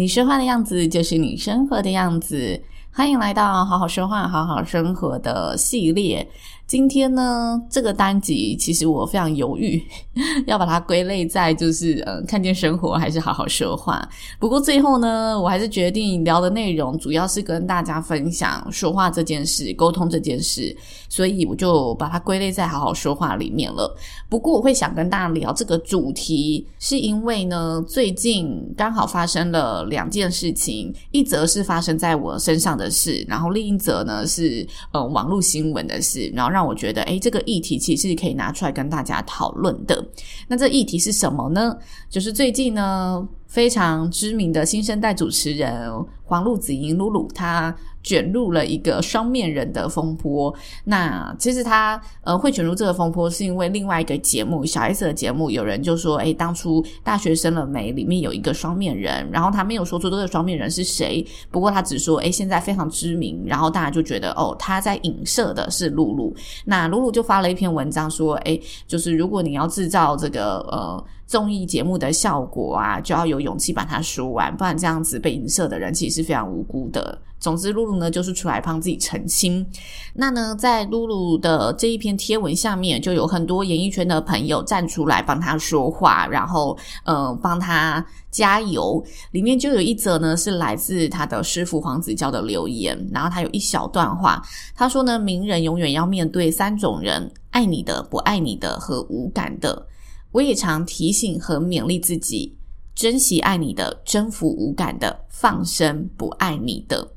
你说话的样子就是你生活的样子。欢迎来到好好说话、好好生活的系列。今天呢，这个单集其实我非常犹豫，要把它归类在就是呃，看见生活还是好好说话。不过最后呢，我还是决定聊的内容主要是跟大家分享说话这件事、沟通这件事，所以我就把它归类在好好说话里面了。不过我会想跟大家聊这个主题，是因为呢，最近刚好发生了两件事情，一则是发生在我身上的事，然后另一则呢是呃网络新闻的事，然后让让我觉得，诶，这个议题其实是可以拿出来跟大家讨论的。那这议题是什么呢？就是最近呢，非常知名的新生代主持人黄璐子莹露露，她卷入了一个双面人的风波。那其实他呃会卷入这个风波，是因为另外一个节目小 S 的节目，有人就说，诶，当初大学生了没里面有一个双面人，然后他没有说出这个双面人是谁，不过他只说，诶，现在非常知名，然后大家就觉得，哦，他在影射的是露露。那露露就发了一篇文章说，诶，就是如果你要制造这个呃。综艺节目的效果啊，就要有勇气把它说完，不然这样子被影射的人其实是非常无辜的。总之，露露呢就是出来帮自己澄清。那呢，在露露的这一篇贴文下面，就有很多演艺圈的朋友站出来帮他说话，然后呃帮他加油。里面就有一则呢是来自他的师傅黄子佼的留言，然后他有一小段话，他说呢，名人永远要面对三种人：爱你的、不爱你的和无感的。我也常提醒和勉励自己，珍惜爱你的，征服无感的，放生不爱你的。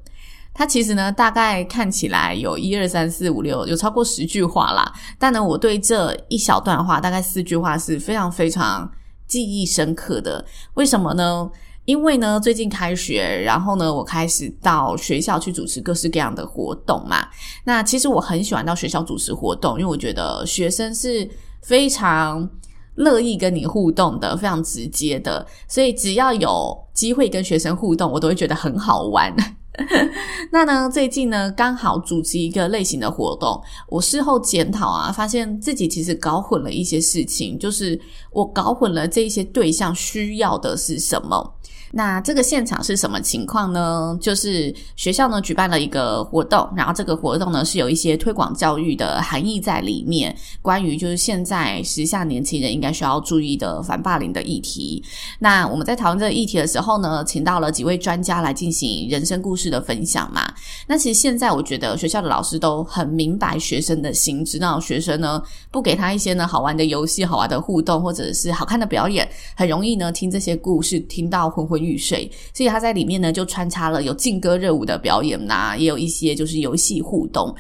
它其实呢，大概看起来有一二三四五六，有超过十句话啦。但呢，我对这一小段话，大概四句话是非常非常记忆深刻的。为什么呢？因为呢，最近开学，然后呢，我开始到学校去主持各式各样的活动嘛。那其实我很喜欢到学校主持活动，因为我觉得学生是非常。乐意跟你互动的，非常直接的，所以只要有机会跟学生互动，我都会觉得很好玩。那呢，最近呢，刚好组织一个类型的活动，我事后检讨啊，发现自己其实搞混了一些事情，就是我搞混了这些对象需要的是什么。那这个现场是什么情况呢？就是学校呢举办了一个活动，然后这个活动呢是有一些推广教育的含义在里面，关于就是现在时下年轻人应该需要注意的反霸凌的议题。那我们在讨论这个议题的时候呢，请到了几位专家来进行人生故事的分享嘛。那其实现在我觉得学校的老师都很明白学生的心，知道学生呢不给他一些呢好玩的游戏、好玩的互动或者是好看的表演，很容易呢听这些故事听到昏昏欲睡，所以他在里面呢就穿插了有劲歌热舞的表演呐、也有一些就是游戏互动。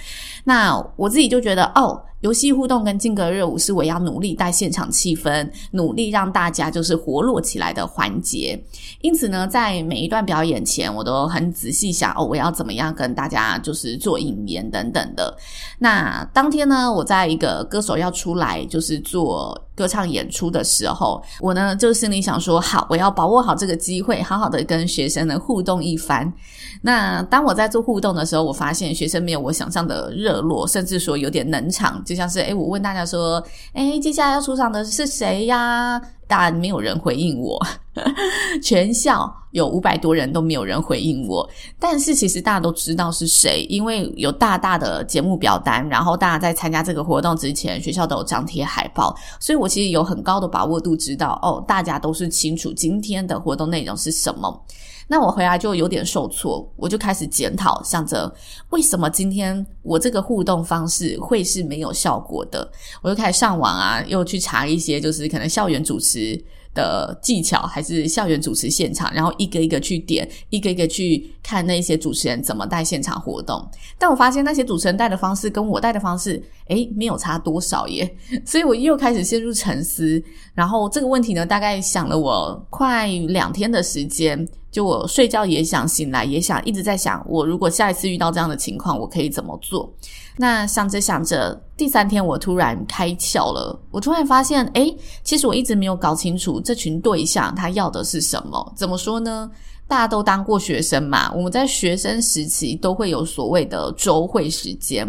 那我自己就觉得哦。游戏互动跟劲歌热舞是我要努力带现场气氛，努力让大家就是活络起来的环节。因此呢，在每一段表演前，我都很仔细想哦，我要怎么样跟大家就是做引言等等的。那当天呢，我在一个歌手要出来就是做歌唱演出的时候，我呢就心里想说，好，我要把握好这个机会，好好的跟学生呢互动一番。那当我在做互动的时候，我发现学生没有我想象的热络，甚至说有点冷场。就就像是诶，我问大家说，诶，接下来要出场的是谁呀？当然没有人回应我，全校有五百多人都没有人回应我。但是其实大家都知道是谁，因为有大大的节目表单，然后大家在参加这个活动之前，学校都有张贴海报，所以我其实有很高的把握度知道，哦，大家都是清楚今天的活动内容是什么。那我回来就有点受挫，我就开始检讨，想着为什么今天我这个互动方式会是没有效果的？我就开始上网啊，又去查一些，就是可能校园主持的技巧，还是校园主持现场，然后一个一个去点，一个一个去看那些主持人怎么带现场活动。但我发现那些主持人带的方式跟我带的方式，诶，没有差多少耶。所以我又开始陷入沉思。然后这个问题呢，大概想了我快两天的时间。就我睡觉也想，醒来也想，一直在想，我如果下一次遇到这样的情况，我可以怎么做？那想着想着，第三天我突然开窍了，我突然发现，诶，其实我一直没有搞清楚这群对象他要的是什么。怎么说呢？大家都当过学生嘛，我们在学生时期都会有所谓的周会时间。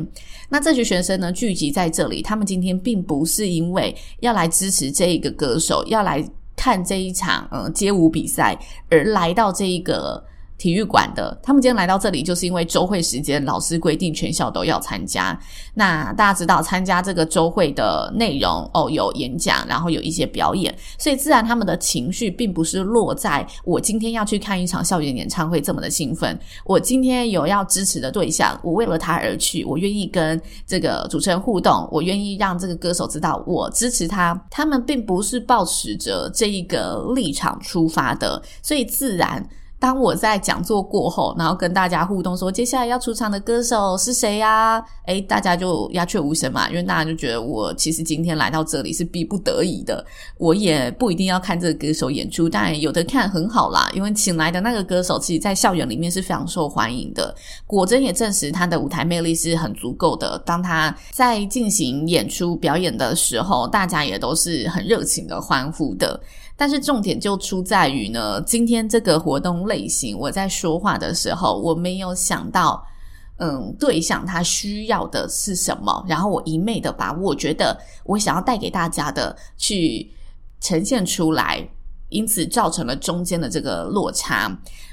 那这群学生呢，聚集在这里，他们今天并不是因为要来支持这一个歌手，要来。看这一场嗯街舞比赛而来到这一个体育馆的，他们今天来到这里，就是因为周会时间，老师规定全校都要参加。那大家知道，参加这个周会的内容哦，有演讲，然后有一些表演，所以自然他们的情绪并不是落在我今天要去看一场校园演唱会这么的兴奋。我今天有要支持的对象，我为了他而去，我愿意跟这个主持人互动，我愿意让这个歌手知道我支持他。他们并不是抱持着这一个立场出发的，所以自然。当我在讲座过后，然后跟大家互动说，接下来要出场的歌手是谁呀？诶，大家就鸦雀无声嘛，因为大家就觉得我其实今天来到这里是逼不得已的，我也不一定要看这个歌手演出，但有的看很好啦，因为请来的那个歌手，其实在校园里面是非常受欢迎的，果真也证实他的舞台魅力是很足够的。当他在进行演出表演的时候，大家也都是很热情的欢呼的。但是重点就出在于呢，今天这个活动类型，我在说话的时候，我没有想到，嗯，对象他需要的是什么，然后我一昧的把我觉得我想要带给大家的去呈现出来。因此造成了中间的这个落差。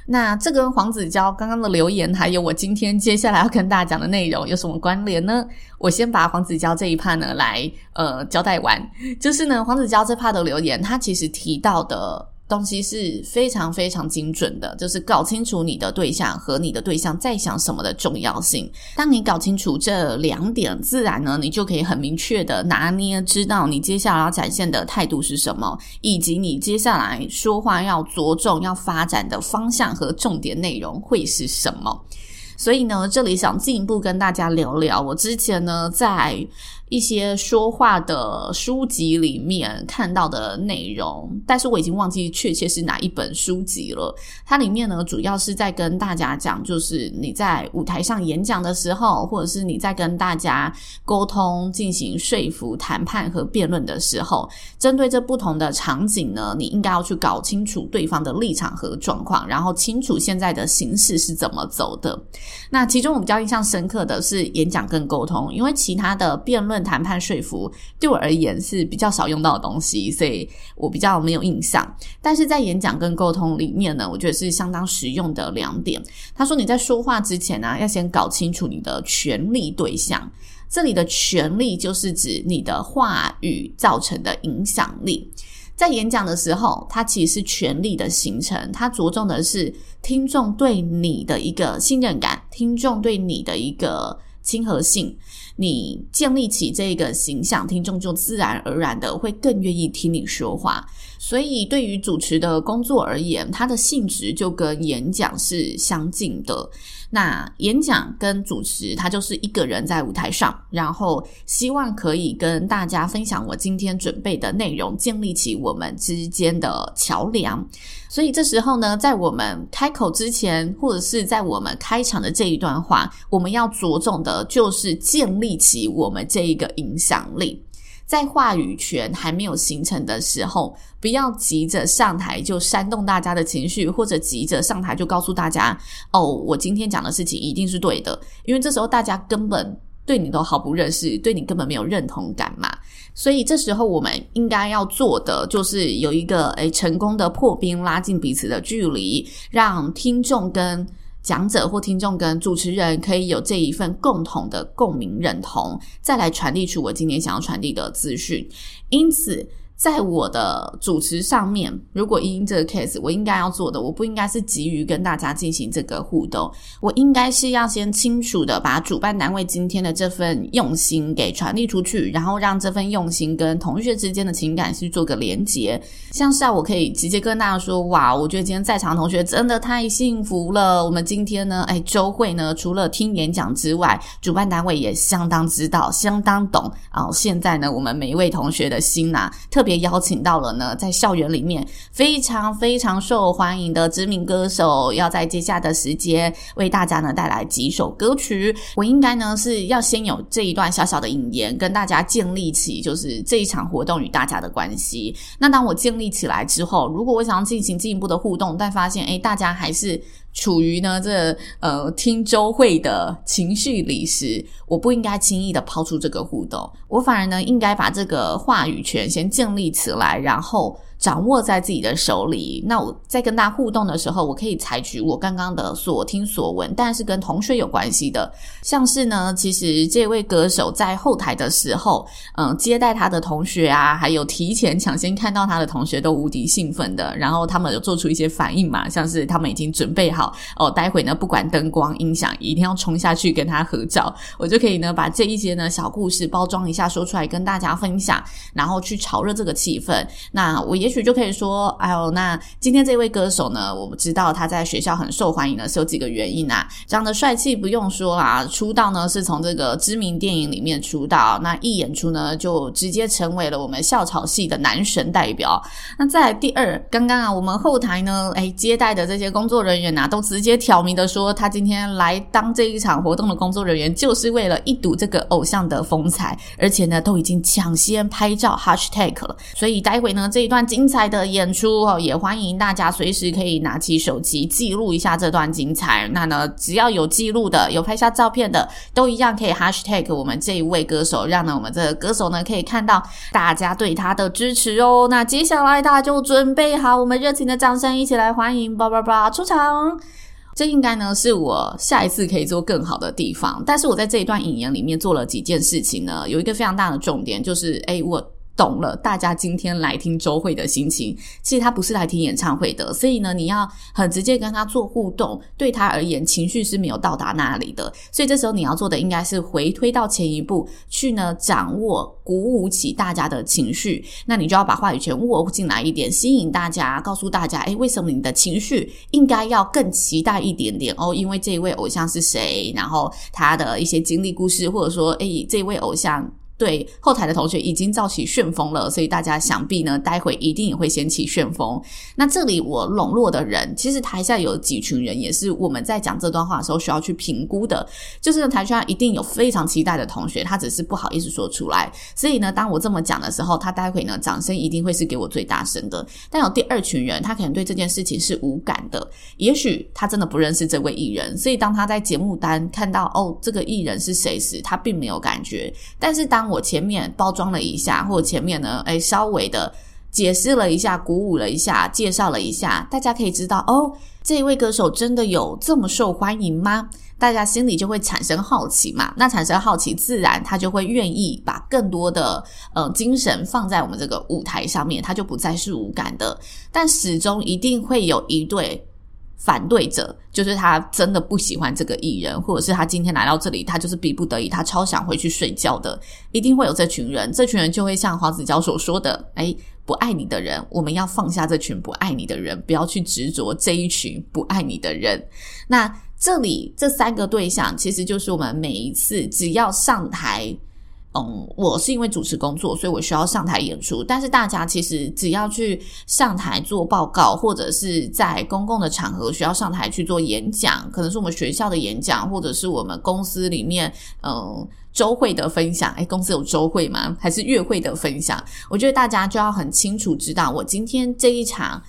那这跟黄子佼刚刚的留言，还有我今天接下来要跟大家讲的内容有什么关联呢？我先把黄子佼这一趴呢来呃交代完。就是呢，黄子佼这趴的留言，他其实提到的。东西是非常非常精准的，就是搞清楚你的对象和你的对象在想什么的重要性。当你搞清楚这两点，自然呢，你就可以很明确的拿捏，知道你接下来要展现的态度是什么，以及你接下来说话要着重要发展的方向和重点内容会是什么。所以呢，这里想进一步跟大家聊聊，我之前呢在。一些说话的书籍里面看到的内容，但是我已经忘记确切是哪一本书籍了。它里面呢，主要是在跟大家讲，就是你在舞台上演讲的时候，或者是你在跟大家沟通、进行说服、谈判和辩论的时候，针对这不同的场景呢，你应该要去搞清楚对方的立场和状况，然后清楚现在的形势是怎么走的。那其中我比较印象深刻的是演讲跟沟通，因为其他的辩论。谈判说服对我而言是比较少用到的东西，所以我比较没有印象。但是在演讲跟沟通里面呢，我觉得是相当实用的两点。他说你在说话之前呢、要先搞清楚你的权力对象。这里的权力就是指你的话语造成的影响力。在演讲的时候，它其实是权力的形成，它着重的是听众对你的一个信任感，听众对你的一个亲和性。你建立起这个形象，听众就自然而然的会更愿意听你说话。所以，对于主持的工作而言，它的性质就跟演讲是相近的。那演讲跟主持，他就是一个人在舞台上，然后希望可以跟大家分享我今天准备的内容，建立起我们之间的桥梁。所以这时候呢，在我们开口之前，或者是在我们开场的这一段话，我们要着重的就是建立起我们这一个影响力。在话语权还没有形成的时候，不要急着上台就煽动大家的情绪，或者急着上台就告诉大家：“哦，我今天讲的事情一定是对的。”因为这时候大家根本对你都毫不认识，对你根本没有认同感嘛。所以这时候我们应该要做的就是有一个诶成功的破冰，拉近彼此的距离，让听众跟。讲者或听众跟主持人可以有这一份共同的共鸣认同，再来传递出我今天想要传递的资讯。因此，在我的主持上面，如果因这个 case，我应该要做的，我不应该是急于跟大家进行这个互动，我应该是要先清楚的把主办单位今天的这份用心给传递出去，然后让这份用心跟同学之间的情感去做个连接。像是啊，我可以直接跟大家说，哇，我觉得今天在场同学真的太幸福了。我们今天呢，哎，周会呢，除了听演讲之外，主办单位也相当知道，相当懂啊。现在呢，我们每一位同学的心呐，特别。也邀请到了呢，在校园里面非常非常受欢迎的知名歌手，要在接下的时间为大家呢带来几首歌曲。我应该呢是要先有这一段小小的引言，跟大家建立起就是这一场活动与大家的关系。那当我建立起来之后，如果我想要进行进一步的互动，但发现诶大家还是。处于呢这呃听周会的情绪里时，我不应该轻易的抛出这个互动，我反而呢应该把这个话语权先建立起来，然后。掌握在自己的手里。那我在跟大家互动的时候，我可以采取我刚刚的所听所闻，但是跟同学有关系的，像是呢，其实这位歌手在后台的时候，嗯，接待他的同学啊，还有提前抢先看到他的同学都无敌兴奋的，然后他们有做出一些反应嘛，像是他们已经准备好哦，待会呢不管灯光音响，一定要冲下去跟他合照，我就可以呢把这一些呢小故事包装一下说出来跟大家分享，然后去炒热这个气氛。那我也。也许就可以说，哎呦，那今天这位歌手呢，我知道他在学校很受欢迎呢，是有几个原因啊。长得帅气不用说啦，出道呢是从这个知名电影里面出道，那一演出呢就直接成为了我们校草系的男神代表。那再第二，刚刚啊我们后台呢，哎接待的这些工作人员啊，都直接挑明的说，他今天来当这一场活动的工作人员，就是为了一睹这个偶像的风采，而且呢都已经抢先拍照 hashtag 了，所以待会呢这一段精精彩的演出哦，也欢迎大家随时可以拿起手机记录一下这段精彩。那呢，只要有记录的、有拍下照片的，都一样可以 hashtag 我们这一位歌手，让呢我们这个歌手呢可以看到大家对他的支持哦。那接下来大家就准备好，我们热情的掌声，一起来欢迎叭叭叭出场。这应该呢是我下一次可以做更好的地方。但是我在这一段引言里面做了几件事情呢，有一个非常大的重点，就是诶我。懂了，大家今天来听周会的心情，其实他不是来听演唱会的，所以呢，你要很直接跟他做互动，对他而言，情绪是没有到达那里的，所以这时候你要做的应该是回推到前一步去呢，掌握鼓舞起大家的情绪，那你就要把话语权握进来一点，吸引大家，告诉大家，诶，为什么你的情绪应该要更期待一点点哦？因为这一位偶像是谁，然后他的一些经历故事，或者说，诶，这位偶像。对后台的同学已经造起旋风了，所以大家想必呢，待会一定也会掀起旋风。那这里我笼络的人，其实台下有几群人，也是我们在讲这段话的时候需要去评估的。就是台下一定有非常期待的同学，他只是不好意思说出来。所以呢，当我这么讲的时候，他待会呢，掌声一定会是给我最大声的。但有第二群人，他可能对这件事情是无感的，也许他真的不认识这位艺人，所以当他在节目单看到哦，这个艺人是谁时，他并没有感觉。但是当我前面包装了一下，或者前面呢，诶，稍微的解释了一下，鼓舞了一下，介绍了一下，大家可以知道哦，这一位歌手真的有这么受欢迎吗？大家心里就会产生好奇嘛。那产生好奇，自然他就会愿意把更多的呃精神放在我们这个舞台上面，他就不再是无感的。但始终一定会有一对。反对者就是他真的不喜欢这个艺人，或者是他今天来到这里，他就是逼不得已，他超想回去睡觉的，一定会有这群人。这群人就会像黄子佼所说的：“诶，不爱你的人，我们要放下这群不爱你的人，不要去执着这一群不爱你的人。”那这里这三个对象，其实就是我们每一次只要上台。嗯，我是因为主持工作，所以我需要上台演出。但是大家其实只要去上台做报告，或者是在公共的场合需要上台去做演讲，可能是我们学校的演讲，或者是我们公司里面嗯周会的分享。诶，公司有周会吗？还是月会的分享？我觉得大家就要很清楚知道，我今天这一场。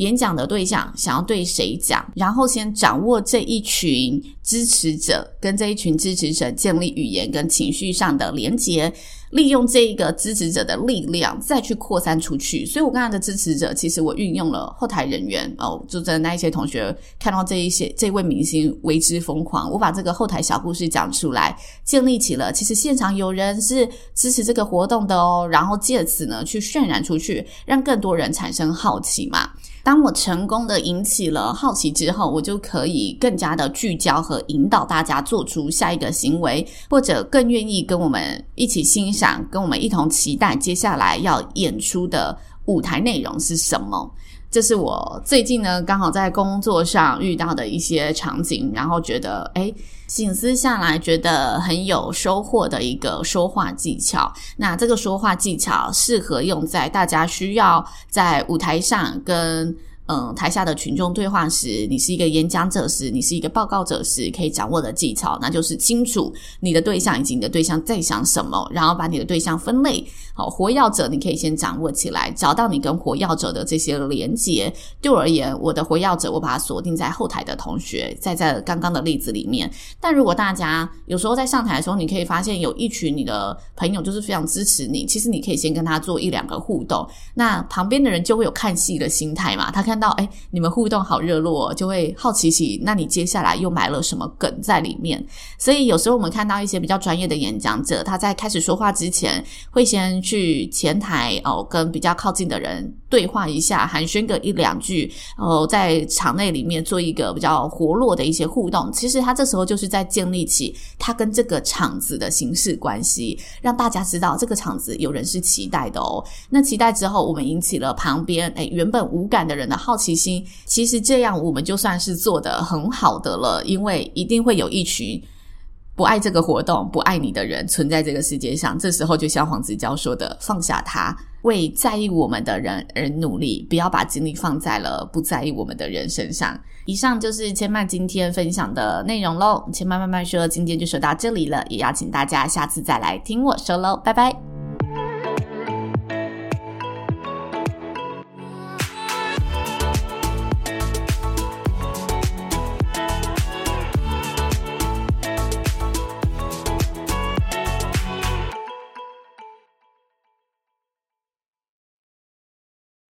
演讲的对象想要对谁讲，然后先掌握这一群支持者，跟这一群支持者建立语言跟情绪上的连接。利用这一个支持者的力量，再去扩散出去。所以我刚才的支持者，其实我运用了后台人员哦，就在那一些同学看到这一些这位明星为之疯狂，我把这个后台小故事讲出来，建立起了其实现场有人是支持这个活动的哦，然后借此呢去渲染出去，让更多人产生好奇嘛。当我成功的引起了好奇之后，我就可以更加的聚焦和引导大家做出下一个行为，或者更愿意跟我们一起欣赏，跟我们一同期待接下来要演出的舞台内容是什么。这是我最近呢刚好在工作上遇到的一些场景，然后觉得诶，醒思下来觉得很有收获的一个说话技巧。那这个说话技巧适合用在大家需要在舞台上跟。嗯，台下的群众对话时，你是一个演讲者时，你是一个报告者时，可以掌握的技巧，那就是清楚你的对象以及你的对象在想什么，然后把你的对象分类。好，活跃者你可以先掌握起来，找到你跟活跃者的这些连接。对我而言，我的活跃者我把它锁定在后台的同学，在这刚刚的例子里面。但如果大家有时候在上台的时候，你可以发现有一群你的朋友就是非常支持你，其实你可以先跟他做一两个互动，那旁边的人就会有看戏的心态嘛，他看。到哎，你们互动好热络，就会好奇起，那你接下来又埋了什么梗在里面？所以有时候我们看到一些比较专业的演讲者，他在开始说话之前，会先去前台哦，跟比较靠近的人对话一下，寒暄个一两句，哦，在场内里面做一个比较活络的一些互动。其实他这时候就是在建立起他跟这个场子的形式关系，让大家知道这个场子有人是期待的哦。那期待之后，我们引起了旁边哎原本无感的人的好。奇心，其实这样我们就算是做得很好的了，因为一定会有一群不爱这个活动、不爱你的人存在这个世界上。这时候就像黄子佼说的：“放下他，为在意我们的人而努力，不要把精力放在了不在意我们的人身上。”以上就是千曼今天分享的内容喽。千曼慢慢说，今天就说到这里了，也邀请大家下次再来听我说喽，拜拜。